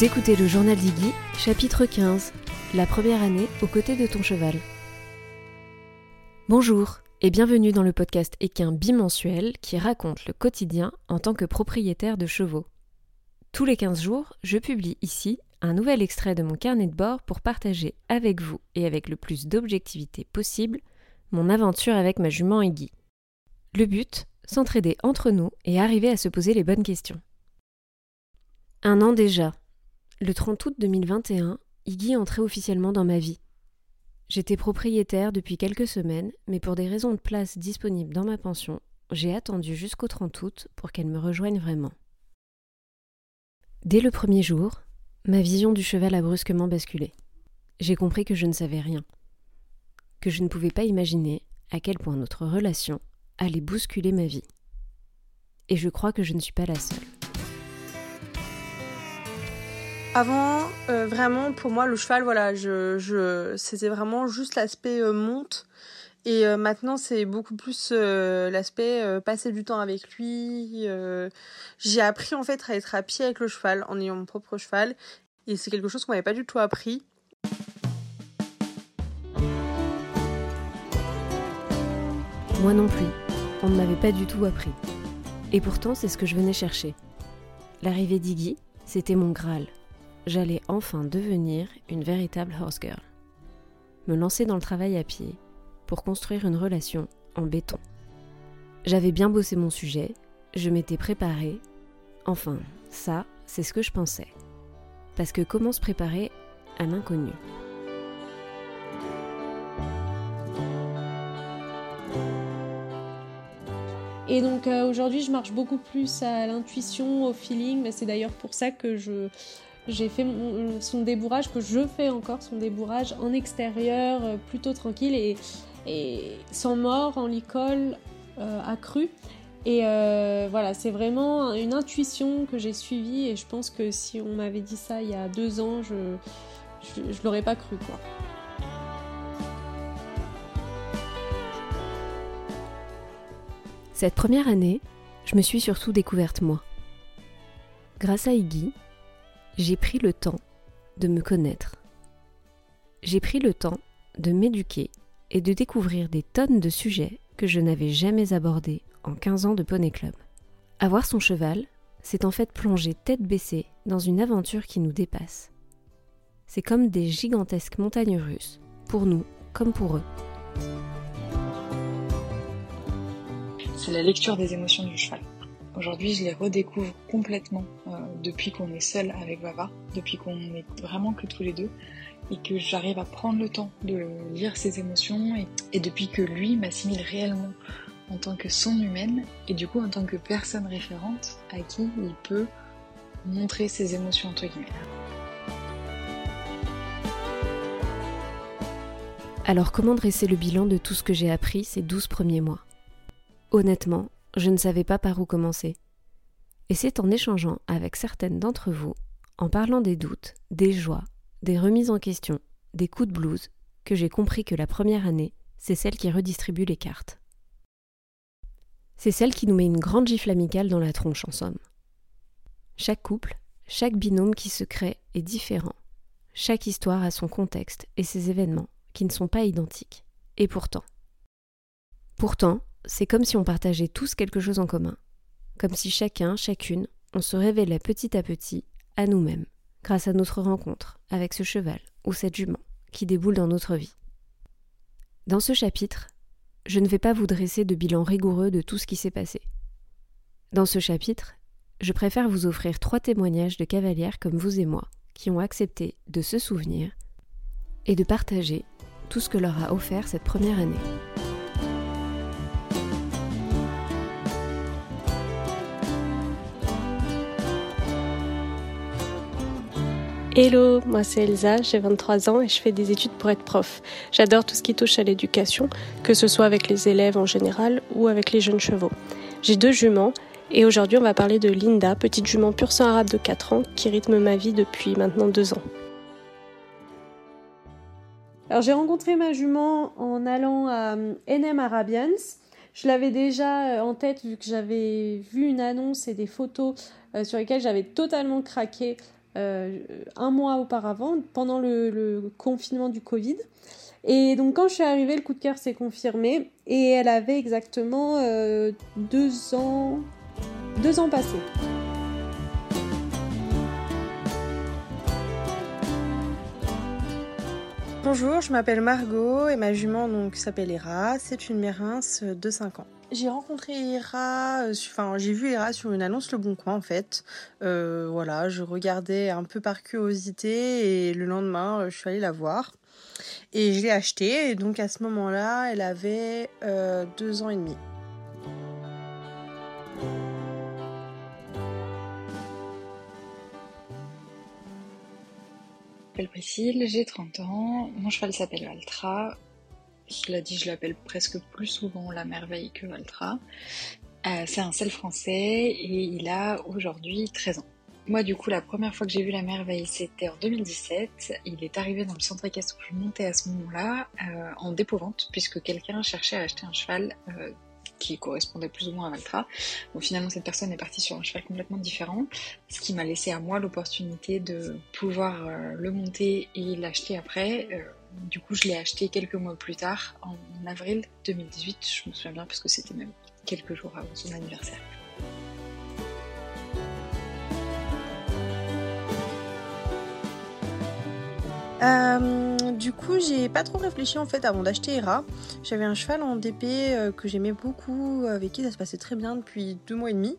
Écoutez le journal d'Iggy, chapitre 15, la première année aux côtés de ton cheval. Bonjour et bienvenue dans le podcast équin bimensuel qui raconte le quotidien en tant que propriétaire de chevaux. Tous les 15 jours, je publie ici un nouvel extrait de mon carnet de bord pour partager avec vous et avec le plus d'objectivité possible mon aventure avec ma jument Iggy. Le but, s'entraider entre nous et arriver à se poser les bonnes questions. Un an déjà. Le 30 août 2021, Iggy entrait officiellement dans ma vie. J'étais propriétaire depuis quelques semaines, mais pour des raisons de place disponibles dans ma pension, j'ai attendu jusqu'au 30 août pour qu'elle me rejoigne vraiment. Dès le premier jour, ma vision du cheval a brusquement basculé. J'ai compris que je ne savais rien, que je ne pouvais pas imaginer à quel point notre relation allait bousculer ma vie. Et je crois que je ne suis pas la seule. Avant, euh, vraiment, pour moi, le cheval, voilà, c'était vraiment juste l'aspect euh, monte. Et euh, maintenant, c'est beaucoup plus l'aspect passer du temps avec lui. j'ai appris en fait à être à pied avec le cheval en ayant mon propre cheval. Et c'est quelque chose qu'on m'avait pas du tout appris. Moi non plus. On ne m'avait pas du tout appris. Et pourtant, c'est ce que je venais chercher. L'arrivée d'Iggy, c'était mon Graal j'allais enfin devenir une véritable horse girl. Me lancer dans le travail à pied pour construire une relation en béton. J'avais bien bossé mon sujet, je m'étais préparée. Enfin, ça, c'est ce que je pensais. Parce que comment se préparer à l'inconnu? Et donc euh, aujourd'hui, je marche beaucoup plus à l'intuition, au feeling. C'est d'ailleurs pour ça que je, j'ai fait son débourrage, que je fais encore son débourrage en extérieur, euh, plutôt tranquille et, sans mort, en licol euh, accru. Et euh, voilà, c'est vraiment une intuition que j'ai suivie et je pense que si on m'avait dit ça il y a deux ans, je, je, l'aurais pas cru. Cette première année, je me suis surtout découverte moi. Grâce à Iggy, j'ai pris le temps de me connaître. J'ai pris le temps de m'éduquer et de découvrir des tonnes de sujets que je n'avais jamais abordés en 15 ans de Poney Club. Avoir son cheval, c'est en fait plonger tête baissée dans une aventure qui nous dépasse. C'est comme des gigantesques montagnes russes, pour nous comme pour eux. C'est la lecture des émotions du cheval. Aujourd'hui, je les redécouvre complètement euh, depuis qu'on est seul avec Baba, depuis qu'on est vraiment que tous les deux, et que j'arrive à prendre le temps de lire ses émotions, et, depuis que lui m'assimile réellement en tant que son humaine, et du coup en tant que personne référente à qui il peut montrer ses émotions entre guillemets. Alors comment dresser le bilan de tout ce que j'ai appris ces douze premiers mois? Honnêtement, je ne savais pas par où commencer. Et c'est en échangeant avec certaines d'entre vous, en parlant des doutes, des joies, des remises en question, des coups de blues, que j'ai compris que la première année, c'est celle qui redistribue les cartes. C'est celle qui nous met une grande gifle amicale dans la tronche, en somme. Chaque couple, chaque binôme qui se crée est différent. Chaque histoire a son contexte et ses événements qui ne sont pas identiques. Et pourtant. Pourtant, c'est comme si on partageait tous quelque chose en commun, comme si chacun, chacune, on se révélait petit à petit à nous-mêmes, grâce à notre rencontre avec ce cheval ou cette jument qui déboule dans notre vie. Dans ce chapitre, je ne vais pas vous dresser de bilan rigoureux de tout ce qui s'est passé. Dans ce chapitre, je préfère vous offrir trois témoignages de cavalières comme vous et moi, qui ont accepté de se souvenir et de partager tout ce que leur a offert cette première année. Hello, moi c'est Elsa, j'ai 23 ans et je fais des études pour être prof. J'adore tout ce qui touche à l'éducation, que ce soit avec les élèves en général ou avec les jeunes chevaux. J'ai deux juments et aujourd'hui on va parler de Linda, petite jument pur sang arabe de 4 ans qui rythme ma vie depuis maintenant 2 ans. Alors j'ai rencontré ma jument en allant à NM Arabians. Je l'avais déjà euh, en tête vu que j'avais vu une annonce et des photos euh, sur lesquelles j'avais totalement craqué un mois auparavant, pendant le, confinement du Covid. Et donc quand je suis arrivée, le coup de cœur s'est confirmé et elle avait exactement deux ans, deux ans passés. Bonjour, je m'appelle Margot et ma jument donc s'appelle Hera. C'est une mérins de 5 ans. J'ai rencontré Hera, euh, enfin j'ai vu Hera sur une annonce Le Bon Coin en fait. Euh, voilà, je regardais un peu par curiosité et le lendemain euh, je suis allée la voir et je l'ai achetée. Et donc à ce moment-là, elle avait deux ans et demi. m'appelle Priscille, j'ai 30 ans, mon cheval s'appelle Valtra. Je l'ai dit, je l'appelle presque plus souvent la merveille que Valtra. Euh, c'est un sel français et il a aujourd'hui 13 ans. Moi, du coup, la première fois que j'ai vu la merveille, c'était en 2017. Il est arrivé dans le centre équestre où je montais à ce moment-là, euh, en dépôt-vente, puisque quelqu'un cherchait à acheter un cheval euh, qui correspondait plus ou moins à Valtra. Finalement, cette personne est partie sur un cheval complètement différent, ce qui m'a laissé à moi l'opportunité de pouvoir le monter et l'acheter après. Du coup, je l'ai acheté quelques mois plus tard, en avril 2018, je me souviens bien, parce que c'était même quelques jours avant son anniversaire. Euh, du coup, j'ai pas trop réfléchi en fait avant d'acheter Hera. J'avais un cheval en DP euh, que j'aimais beaucoup, avec qui ça se passait très bien depuis deux mois et demi.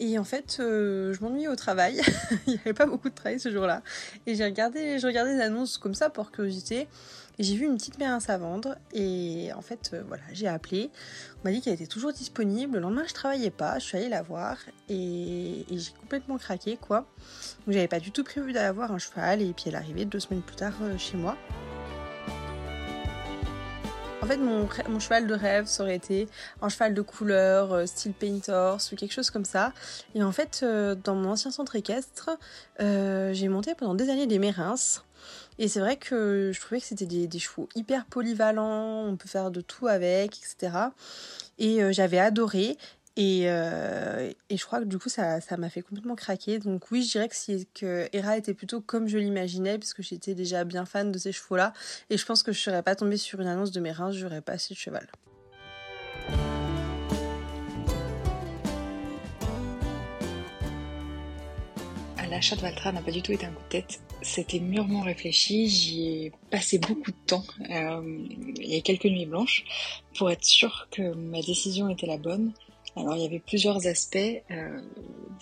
Et en fait, euh, je m'ennuyais au travail. Il n'y avait pas beaucoup de travail ce jour-là. Et j'ai regardé, je regardais des annonces comme ça pour curiosité. Et j'ai vu une petite mérins à vendre. Et en fait, voilà, j'ai appelé. On m'a dit qu'elle était toujours disponible. Le lendemain, je travaillais pas. Je suis allée la voir. Et, j'ai complètement craqué, quoi. Donc j'avais pas du tout prévu d'aller voir un cheval et puis elle arrivait deux semaines plus tard euh, chez moi. En fait, mon, cheval de rêve, ça aurait été un cheval de couleur, euh, style painter, ou quelque chose comme ça. Et en fait, euh, dans mon ancien centre équestre, j'ai monté pendant des années des mérins. Et c'est vrai que je trouvais que c'était des, chevaux hyper polyvalents, on peut faire de tout avec, etc. Et j'avais adoré. Euh, et, je crois que du coup, ça, ça m'a fait complètement craquer. Donc oui, je dirais que, si, Hera était plutôt comme je l'imaginais, puisque j'étais déjà bien fan de ces chevaux-là. Et je pense que je ne serais pas tombée sur une annonce de mes reins, je n'aurais pas assez de cheval. L'achat de Valtra n'a pas du tout été un coup de tête. C'était mûrement réfléchi, j'y ai passé beaucoup de temps, euh, il y a quelques nuits blanches, pour être sûr que ma décision était la bonne. Alors il y avait plusieurs aspects. Euh,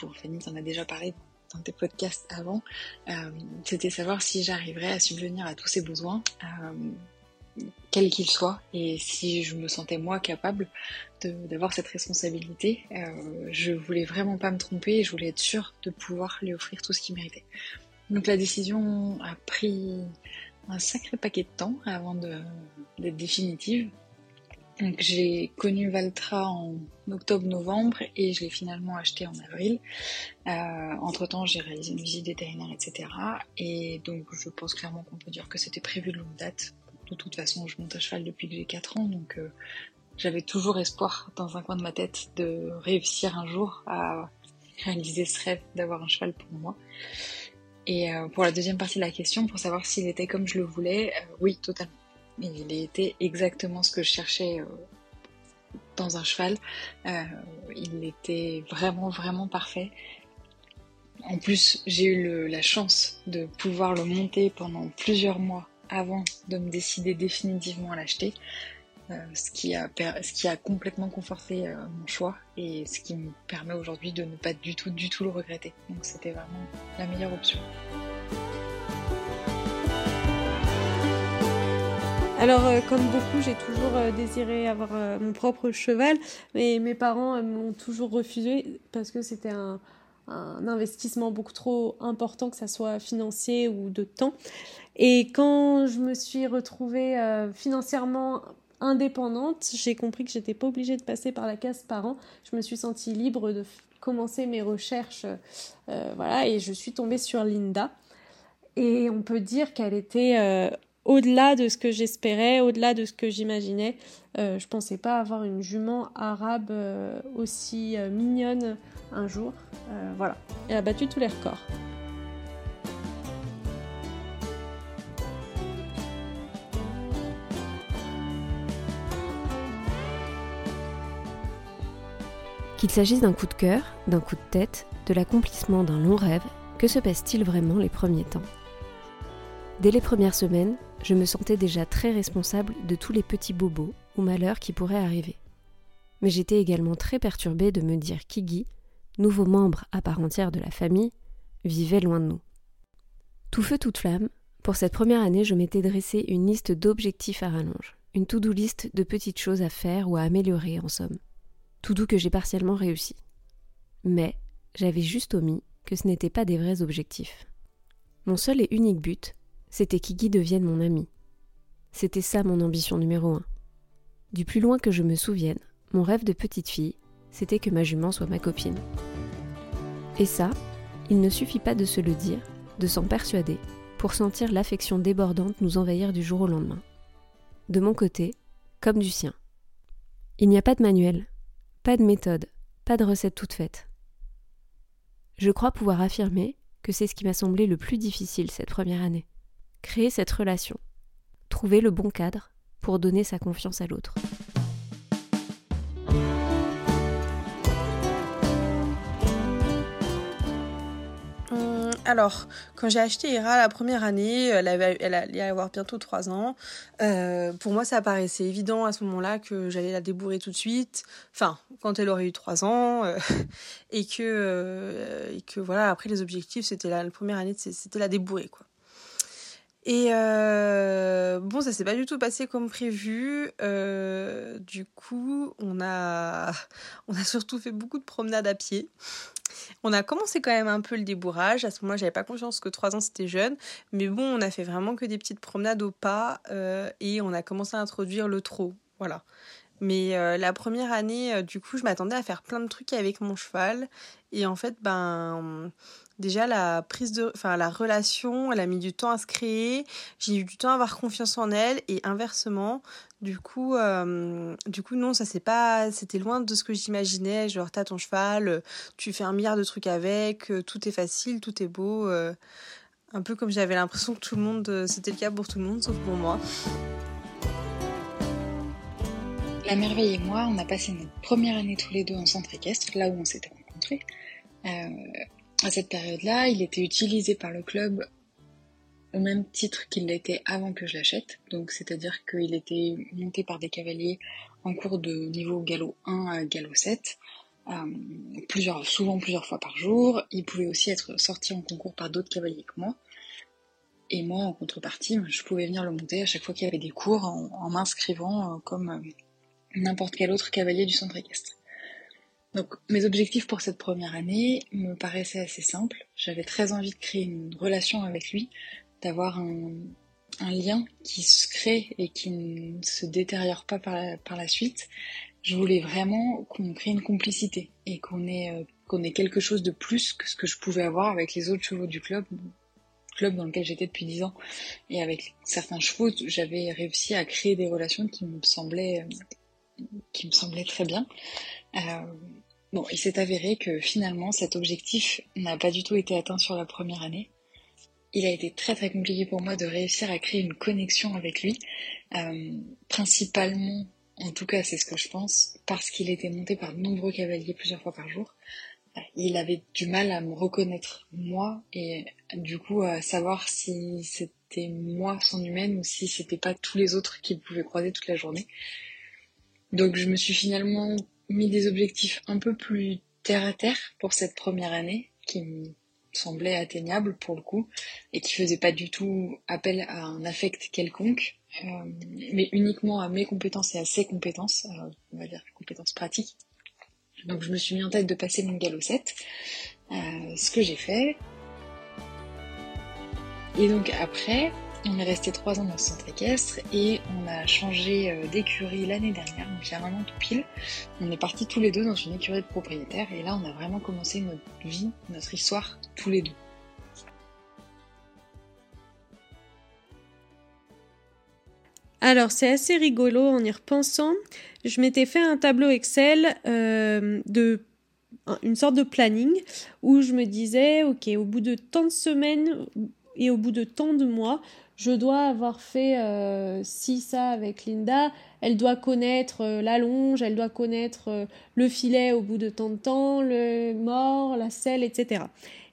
bon, Fanny t'en a déjà parlé dans tes podcasts avant. Euh, C'était savoir si j'arriverais à subvenir à tous ces besoins, euh, quels qu'ils soient, et si je me sentais moi capable d'avoir cette responsabilité. Je voulais vraiment pas me tromper et je voulais être sûre de pouvoir lui offrir tout ce qu'il méritait. Donc la décision a pris un sacré paquet de temps avant d'être définitive. Donc j'ai connu Valtra en octobre-novembre et je l'ai finalement acheté en avril. Euh, entre temps, j'ai réalisé une visite vétérinaire, etc. Et donc je pense clairement qu'on peut dire que c'était prévu de longue date. De toute façon, je monte à cheval depuis que j'ai 4 ans, donc euh, j'avais toujours espoir dans un coin de ma tête de réussir un jour à réaliser ce rêve d'avoir un cheval pour moi. Et euh, pour la deuxième partie de la question, pour savoir s'il était comme je le voulais, oui, totalement il était exactement ce que je cherchais euh, dans un cheval. Euh, il était vraiment, vraiment parfait. En plus, j'ai eu la chance de pouvoir le monter pendant plusieurs mois avant de me décider définitivement à l'acheter. Euh, ce, qui a, ce qui a complètement conforté mon choix et ce qui me permet aujourd'hui de ne pas du tout, du tout le regretter. Donc c'était vraiment la meilleure option. Alors, euh, comme beaucoup, j'ai toujours euh, désiré avoir euh, mon propre cheval, mais mes parents m'ont toujours refusé parce que c'était un, investissement beaucoup trop important, que ça soit financier ou de temps. Et quand je me suis retrouvée financièrement indépendante, j'ai compris que j'étais pas obligée de passer par la case parents. Je me suis sentie libre de commencer mes recherches, voilà, et je suis tombée sur Linda. Et on peut dire qu'elle était au-delà de ce que j'espérais, au-delà de ce que j'imaginais. Euh, je pensais pas avoir une jument arabe euh, aussi euh, mignonne un jour. voilà, elle a battu tous les records. Qu'il s'agisse d'un coup de cœur, d'un coup de tête, de l'accomplissement d'un long rêve, que se passe-t-il vraiment les premiers temps? Dès les premières semaines, je me sentais déjà très responsable de tous les petits bobos ou malheurs qui pourraient arriver. Mais j'étais également très perturbée de me dire qu'Iggy, nouveau membre à part entière de la famille, vivait loin de nous. Tout feu, toute flamme, pour cette première année, je m'étais dressé une liste d'objectifs à rallonge, une to-do list de petites choses à faire ou à améliorer en somme. Tout doux que j'ai partiellement réussi. Mais j'avais juste omis que ce n'étaient pas des vrais objectifs. Mon seul et unique but, c'était qu'Iggy devienne mon ami. C'était ça mon ambition numéro un. Du plus loin que je me souvienne, mon rêve de petite fille, c'était que ma jument soit ma copine. Et ça, il ne suffit pas de se le dire, de s'en persuader, pour sentir l'affection débordante nous envahir du jour au lendemain. De mon côté, comme du sien. Il n'y a pas de manuel, pas de méthode, pas de recette toute faite. Je crois pouvoir affirmer que c'est ce qui m'a semblé le plus difficile cette première année. Créer cette relation, trouver le bon cadre pour donner sa confiance à l'autre. Alors, quand j'ai acheté Ira la première année, elle, allait avoir bientôt 3 ans. Euh, pour moi, ça paraissait évident à ce moment-là que j'allais la débourrer tout de suite. Enfin, quand elle aurait eu 3 ans. Euh, et, que, euh, et que voilà, après les objectifs, c'était la, la, première année, c'était la débourrer, quoi. Et bon, ça s'est pas du tout passé comme prévu. du coup, on a, on a surtout fait beaucoup de promenades à pied. On a commencé quand même un peu le débourrage. À ce moment-là, j'avais pas conscience que 3 ans c'était jeune. Mais bon, on a fait vraiment que des petites promenades au pas euh, et on a commencé à introduire le trot. Voilà. Mais euh, la première année, euh, du coup, je m'attendais à faire plein de trucs avec mon cheval. Et en fait, ben, déjà la prise de enfin la relation elle a mis du temps à se créer. J'ai eu du temps à avoir confiance en elle et inversement du coup euh, du coup non ça c'est pas c'était loin de ce que j'imaginais. Genre t'as ton cheval tu fais un milliard de trucs avec euh, tout est facile tout est beau euh, un peu comme j'avais l'impression que tout le monde c'était le cas pour tout le monde sauf pour moi. La merveille et moi on a passé notre première année tous les deux en centre équestre là où on s'était rencontrés à cette période-là, il était utilisé par le club au même titre qu'il l'était avant que je l'achète. Donc, c'est-à-dire qu'il était monté par des cavaliers en cours de niveau galop 1 à galop 7, euh, souvent plusieurs fois par jour. Il pouvait aussi être sorti en concours par d'autres cavaliers que moi. Et moi, en contrepartie, je pouvais venir le monter à chaque fois qu'il y avait des cours en, m'inscrivant euh, comme euh, n'importe quel autre cavalier du centre équestre. Donc mes objectifs pour cette première année me paraissaient assez simples. J'avais très envie de créer une relation avec lui, d'avoir un, lien qui se crée et qui ne se détériore pas par la, suite. Je voulais vraiment qu'on crée une complicité et qu'on ait, euh, qu'on ait quelque chose de plus que ce que je pouvais avoir avec les autres chevaux du club, club dans lequel j'étais depuis dix ans. Et avec certains chevaux, j'avais réussi à créer des relations qui me semblaient, qui me semblaient très bien. Euh, bon, il s'est avéré que finalement cet objectif n'a pas du tout été atteint sur la première année. Il a été très très compliqué pour moi de réussir à créer une connexion avec lui, euh, principalement, en tout cas c'est ce que je pense, parce qu'il était monté par de nombreux cavaliers plusieurs fois par jour. Il avait du mal à me reconnaître moi et du coup à savoir si c'était moi son humaine ou si c'était pas tous les autres qu'il pouvait croiser toute la journée. Donc je me suis finalement mis des objectifs un peu plus terre à terre pour cette première année, qui me semblait atteignable pour le coup, et qui faisait pas du tout appel à un affect quelconque, euh, mais uniquement à mes compétences et à ses compétences, euh, on va dire compétences pratiques. Donc je me suis mis en tête de passer mon galop 7, euh, ce que j'ai fait. Et donc après, on est resté trois ans dans ce centre équestre et on a changé euh, d'écurie l'année dernière, donc il y un tout pile. On est partis tous les deux dans une écurie de propriétaires et là on a vraiment commencé notre vie, notre histoire tous les deux. Alors c'est assez rigolo en y repensant. Je m'étais fait un tableau Excel euh, de une sorte de planning où je me disais ok au bout de tant de semaines et au bout de tant de mois je dois avoir fait euh, ci, ça avec Linda, elle doit connaître euh, la longe, elle doit connaître euh, le filet au bout de tant de temps, le mort, la selle, etc.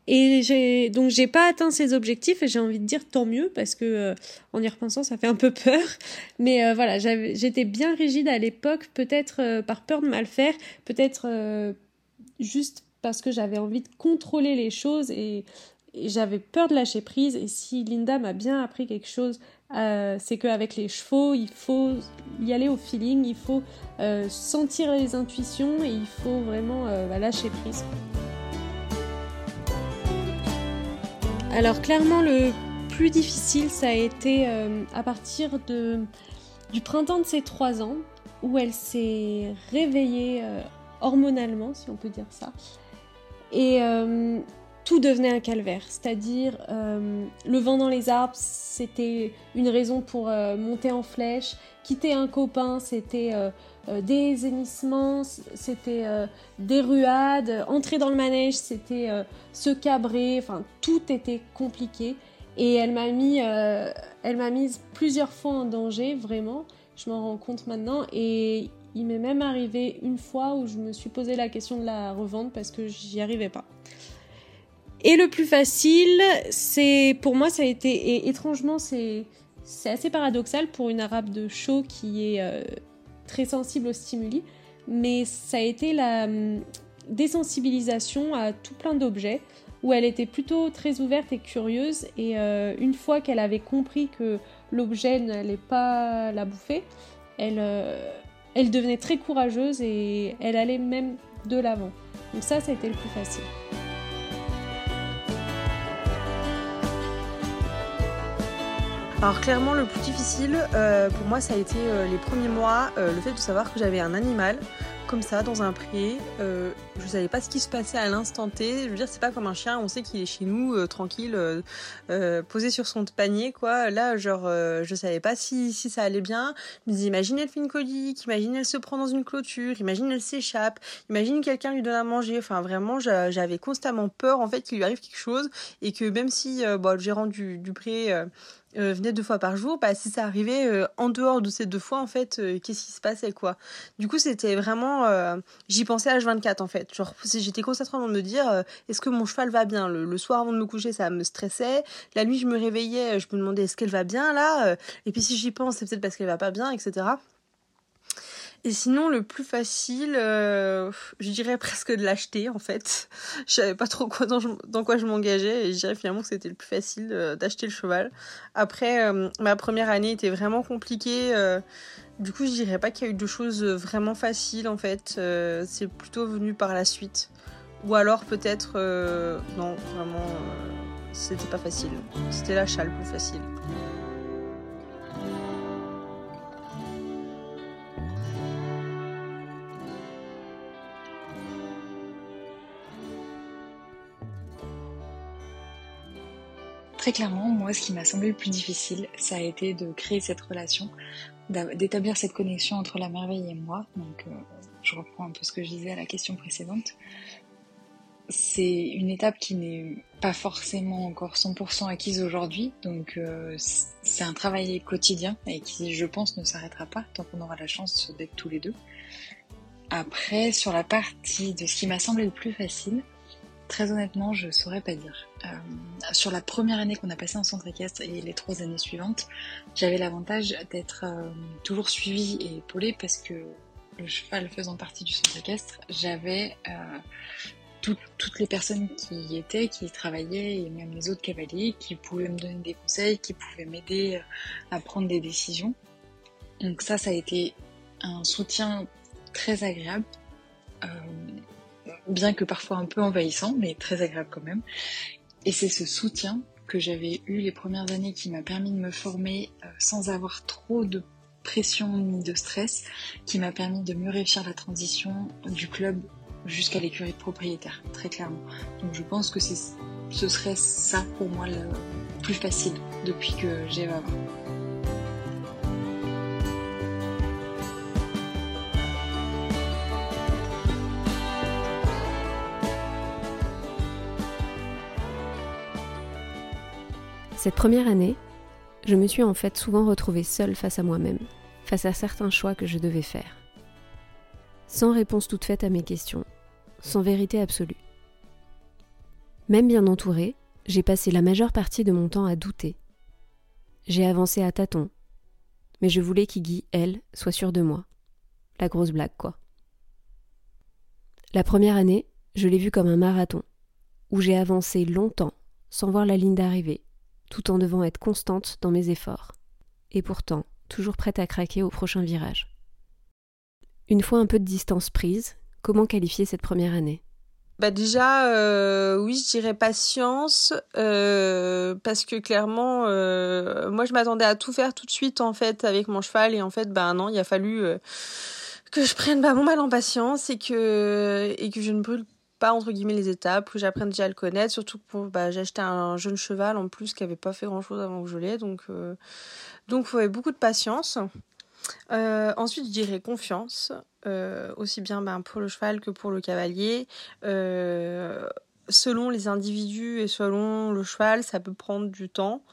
Et j'ai donc j'ai pas atteint ces objectifs et j'ai envie de dire tant mieux parce que en y repensant ça fait un peu peur. Mais voilà, j'étais bien rigide à l'époque, peut-être par peur de mal faire, peut-être juste parce que j'avais envie de contrôler les choses et j'avais peur de lâcher prise. Et si Linda m'a bien appris quelque chose, euh, c'est qu'avec les chevaux, il faut y aller au feeling, il faut euh, sentir les intuitions et il faut vraiment euh, bah, lâcher prise. Alors clairement, le plus difficile, ça a été à partir de, du printemps de ses trois ans, où elle s'est réveillée hormonalement, si on peut dire ça. Et tout devenait un calvaire. C'est-à-dire, euh, le vent dans les arbres, c'était une raison pour euh, monter en flèche. Quitter un copain, c'était euh, des hennissements, c'était des ruades. Entrer dans le manège, c'était se cabrer. Enfin, tout était compliqué. Et elle m'a mis, elle m'a mise plusieurs fois en danger, vraiment. Je m'en rends compte maintenant. Et il m'est même arrivé une fois où je me suis posé la question de la revendre parce que j'y arrivais pas. Et le plus facile, c'est pour moi, ça a été, et étrangement, c'est assez paradoxal pour une arabe de show qui est euh, très sensible aux stimuli, mais ça a été la hum, désensibilisation à tout plein d'objets, où elle était plutôt très ouverte et curieuse, et euh, une fois qu'elle avait compris que l'objet n'allait pas la bouffer, elle, euh, elle devenait très courageuse et elle allait même de l'avant. Donc ça, ça a été le plus facile. Alors clairement le plus difficile euh, pour moi ça a été euh, les premiers mois, euh, le fait de savoir que j'avais un animal comme ça dans un pré. je savais pas ce qui se passait à l'instant T. Je veux dire c'est pas comme un chien, on sait qu'il est chez nous tranquille, posé sur son panier quoi. Là genre je savais pas si, si ça allait bien. Je me disais imagine elle fait une colique, imagine elle se prend dans une clôture, imagine elle s'échappe, imagine quelqu'un lui donne à manger. Enfin vraiment j'avais constamment peur en fait qu'il lui arrive quelque chose et que même si le gérant du pré euh, venait deux fois par jour, bah, si ça arrivait euh, en dehors de ces deux fois, en fait, euh, qu'est-ce qui se passait, quoi. Du coup, c'était vraiment, j'y pensais à H24, en fait. Genre, j'étais concentrée de me dire, est-ce que mon cheval va bien? Le, soir avant de me coucher, ça me stressait. La nuit, je me réveillais, je me demandais, est-ce qu'elle va bien, là Et puis, si j'y pense, c'est peut-être parce qu'elle va pas bien, etc. Et sinon, le plus facile, euh, je dirais presque de l'acheter en fait. Je savais pas trop dans, quoi je m'engageais et je dirais finalement que c'était le plus facile euh, d'acheter le cheval. Après, euh, ma première année était vraiment compliquée. du coup, je dirais pas qu'il y a eu de choses vraiment faciles en fait. C'est plutôt venu par la suite. Ou alors peut-être, non, vraiment, c'était pas facile. C'était l'achat le plus facile. Très clairement, moi, ce qui m'a semblé le plus difficile, ça a été de créer cette relation, d'établir cette connexion entre la merveille et moi. Donc, euh, je reprends un peu ce que je disais à la question précédente. C'est une étape qui n'est pas forcément encore 100% acquise aujourd'hui, donc euh, c'est un travail quotidien et qui, je pense, ne s'arrêtera pas tant qu'on aura la chance d'être tous les deux. Après, sur la partie de ce qui m'a semblé le plus facile, Très honnêtement, je saurais pas dire. Euh, sur la première année qu'on a passé en centre équestre et les trois années suivantes, j'avais l'avantage d'être euh, toujours suivie et épaulée parce que le cheval faisant partie du centre équestre, j'avais euh, toutes les personnes qui y étaient, qui travaillaient et même les autres cavaliers qui pouvaient me donner des conseils, qui pouvaient m'aider à prendre des décisions. Donc ça, ça a été un soutien très agréable bien que parfois un peu envahissant, mais très agréable quand même. Et c'est ce soutien que j'avais eu les premières années qui m'a permis de me former euh, sans avoir trop de pression ni de stress, qui m'a permis de mieux réussir la transition du club jusqu'à l'écurie de propriétaire, très clairement. Donc je pense que ce serait ça pour moi le plus facile depuis que j'ai Vava. Cette première année, je me suis en fait souvent retrouvée seule face à moi-même, face à certains choix que je devais faire. Sans réponse toute faite à mes questions, sans vérité absolue. Même bien entourée, j'ai passé la majeure partie de mon temps à douter. J'ai avancé à tâtons, mais je voulais qu'Iggy, elle, soit sûre de moi. La grosse blague, quoi. La première année, je l'ai vue comme un marathon, où j'ai avancé longtemps sans voir la ligne d'arrivée, tout en devant être constante dans mes efforts, et pourtant toujours prête à craquer au prochain virage. Une fois un peu de distance prise, comment qualifier cette première année? Bah déjà, euh, oui, je dirais patience, euh, parce que clairement, euh, moi je m'attendais à tout faire tout de suite en fait avec mon cheval. Et en fait, ben non, il a fallu que je prenne bah, mon mal en patience et que et que je ne brûle pas entre guillemets les étapes, que j'apprenne déjà à le connaître, surtout que bah, j'ai acheté un jeune cheval en plus qui avait pas fait grand chose avant que je l'ai, donc donc il beaucoup de patience. Euh, ensuite, je dirais confiance, euh, aussi bien ben, pour le cheval que pour le cavalier. Euh, selon les individus et selon le cheval, ça peut prendre du temps.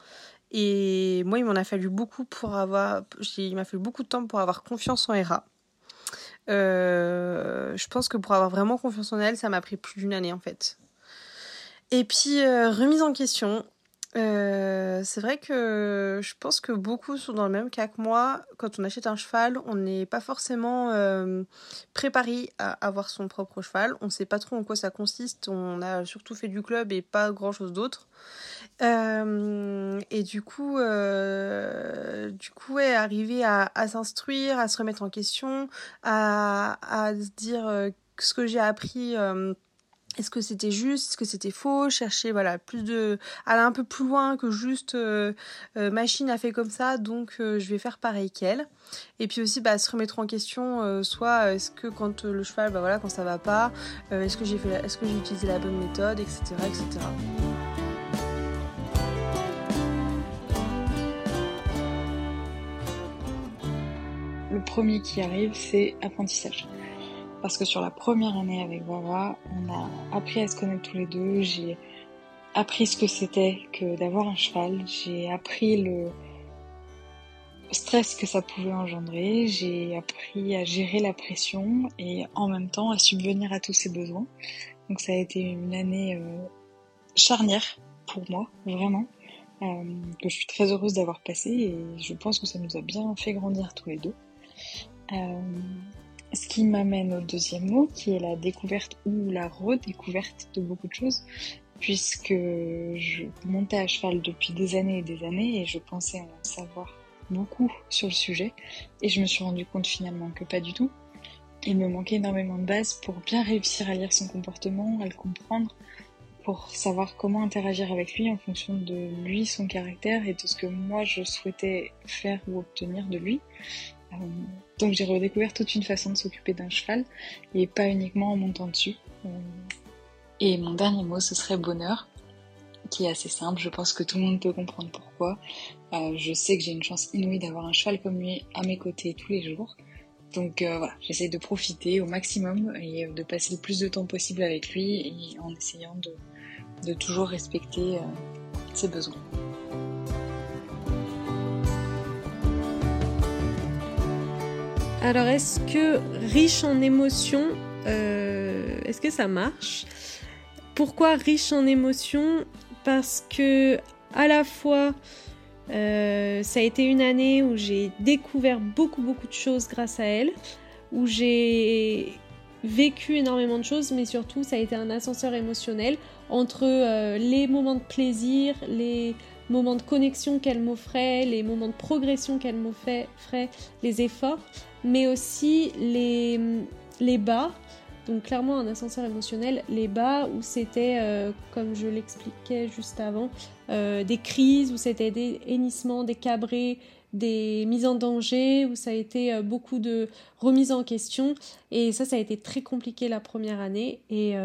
Et moi, il m'en a fallu beaucoup pour avoir, il m'a fallu beaucoup de temps pour avoir confiance en Hera. Je pense que pour avoir vraiment confiance en elle, ça m'a pris plus d'une année en fait. Et puis, remise en question, euh, c'est vrai que je pense que beaucoup sont dans le même cas que moi. Quand on achète un cheval, on n'est pas forcément euh, préparé à avoir son propre cheval. On ne sait pas trop en quoi ça consiste. On a surtout fait du club et pas grand chose d'autre. Euh, et du coup, du coup, ouais, arriver à, s'instruire, à se remettre en question, à, à se dire ce que j'ai appris est-ce que c'était juste, est-ce que c'était faux, chercher voilà plus de, aller un peu plus loin que juste euh, euh, machine a fait comme ça, donc euh, je vais faire pareil qu'elle. Et puis aussi bah, se remettre en question, soit est-ce que quand le cheval, bah voilà, quand ça va pas, est-ce que j'ai fait, est-ce que j'ai utilisé la bonne méthode, etc., etc. Premier qui arrive, c'est apprentissage parce que sur la première année avec Vava, on a appris à se connaître tous les deux. J'ai appris ce que c'était que d'avoir un cheval. J'ai appris le stress que ça pouvait engendrer. J'ai appris à gérer la pression et en même temps à subvenir à tous ses besoins. Donc ça a été une année euh, charnière pour moi, vraiment. Euh, que je suis très heureuse d'avoir passé et je pense que ça nous a bien fait grandir tous les deux. Euh, ce qui m'amène au deuxième mot, qui est la découverte ou la redécouverte de beaucoup de choses, puisque je montais à cheval depuis des années et des années et je pensais en savoir beaucoup sur le sujet et je me suis rendu compte finalement que pas du tout. Il me manquait énormément de bases pour bien réussir à lire son comportement, à le comprendre, pour savoir comment interagir avec lui en fonction de lui, son caractère et de ce que moi je souhaitais faire ou obtenir de lui. Euh, donc j'ai redécouvert toute une façon de s'occuper d'un cheval et pas uniquement en montant dessus. Euh, et mon dernier mot, ce serait bonheur, qui est assez simple. Je pense que tout le monde peut comprendre pourquoi. Euh, je sais que j'ai une chance inouïe d'avoir un cheval comme lui à mes côtés tous les jours. Donc voilà, j'essaie de profiter au maximum et de passer le plus de temps possible avec lui et en essayant de, toujours respecter ses besoins. Alors, est-ce que riche en émotions, euh, est-ce que ça marche? Pourquoi riche en émotions? Parce que à la fois, euh, ça a été une année où j'ai découvert beaucoup beaucoup de choses grâce à elle, où j'ai vécu énormément de choses, mais surtout ça a été un ascenseur émotionnel entre euh, les moments de plaisir, les moments de connexion qu'elle m'offrait, les moments de progression qu'elle m'offrait, les efforts, mais aussi les, les bas. Donc clairement un ascenseur émotionnel, les bas où c'était, euh, comme je l'expliquais juste avant, euh, des crises, où c'était des hennissements, des cabrés, des mises en danger, où ça a été euh, beaucoup de remises en question. Et ça, ça a été très compliqué la première année. Et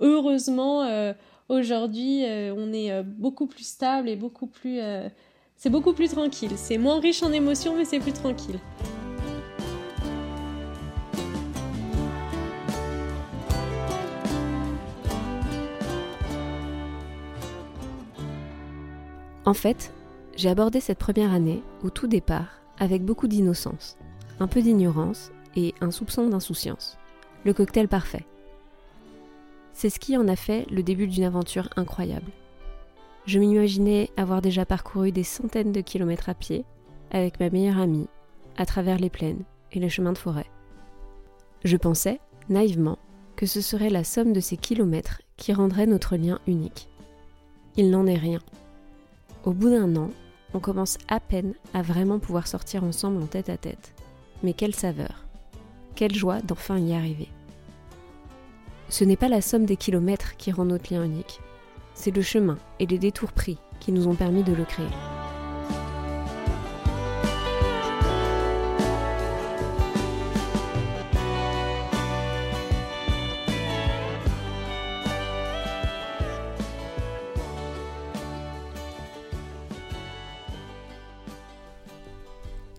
heureusement, aujourd'hui, on est beaucoup plus stable et beaucoup plus... c'est beaucoup plus tranquille. C'est moins riche en émotions, mais c'est plus tranquille. En fait, J'ai abordé cette première année, au tout départ, avec beaucoup d'innocence, un peu d'ignorance et un soupçon d'insouciance. Le cocktail parfait. C'est ce qui en a fait le début d'une aventure incroyable. Je m'imaginais avoir déjà parcouru des centaines de kilomètres à pied, avec ma meilleure amie, à travers les plaines et les chemins de forêt. Je pensais, naïvement, que ce serait la somme de ces kilomètres qui rendrait notre lien unique. Il n'en est rien. Au bout d'un an, on commence à peine à vraiment pouvoir sortir ensemble en tête à tête. Mais quelle saveur Quelle joie d'enfin y arriver Ce n'est pas la somme des kilomètres qui rend notre lien unique, c'est le chemin et les détours pris qui nous ont permis de le créer.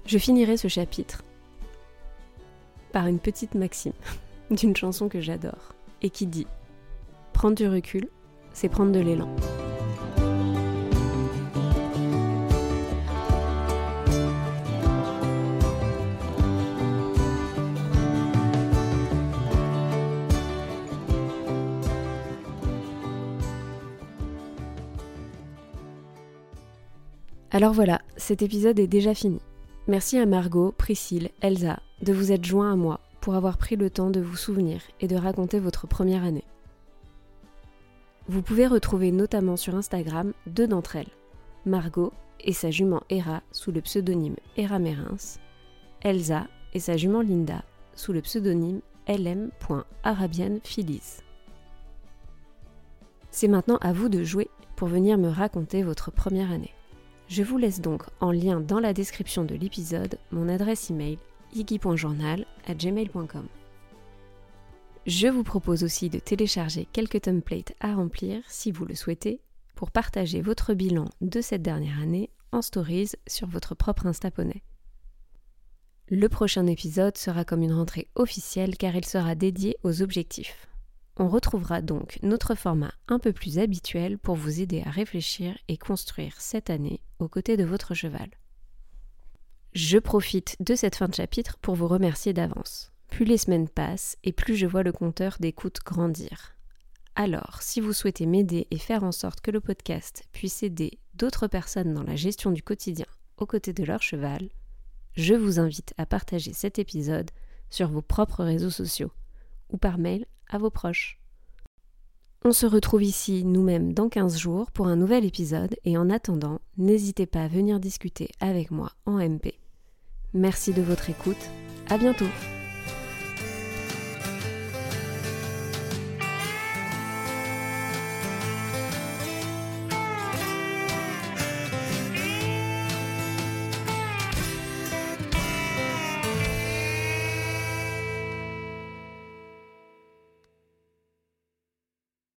Je finirai ce chapitre par une petite maxime d'une chanson que j'adore et qui dit Prendre du recul, c'est prendre de l'élan. Alors voilà, cet épisode est déjà fini. Merci à Margot, Priscille, Elsa de vous être joints à moi pour avoir pris le temps de vous souvenir et de raconter votre première année. Vous pouvez retrouver notamment sur Instagram deux d'entre elles, Margot et sa jument Hera sous le pseudonyme Hera Mérins, Elsa et sa jument Linda sous le pseudonyme lm.arabianphilis. C'est maintenant à vous de jouer pour venir me raconter votre première année. Je vous laisse donc en lien dans la description de l'épisode mon adresse email gmail.com. Je vous propose aussi de télécharger quelques templates à remplir si vous le souhaitez pour partager votre bilan de cette dernière année en stories sur votre propre Instaponnet. Le prochain épisode sera comme une rentrée officielle car il sera dédié aux objectifs. On retrouvera donc notre format un peu plus habituel pour vous aider à réfléchir et construire cette année aux côtés de votre cheval. Je profite de cette fin de chapitre pour vous remercier d'avance. Plus les semaines passent et plus je vois le compteur d'écoute grandir. Alors, si vous souhaitez m'aider et faire en sorte que le podcast puisse aider d'autres personnes dans la gestion du quotidien aux côtés de leur cheval, je vous invite à partager cet épisode sur vos propres réseaux sociaux ou par mail à vos proches. On se retrouve ici nous-mêmes dans 15 jours pour un nouvel épisode. Et en attendant, n'hésitez pas à venir discuter avec moi en MP. Merci de votre écoute, à bientôt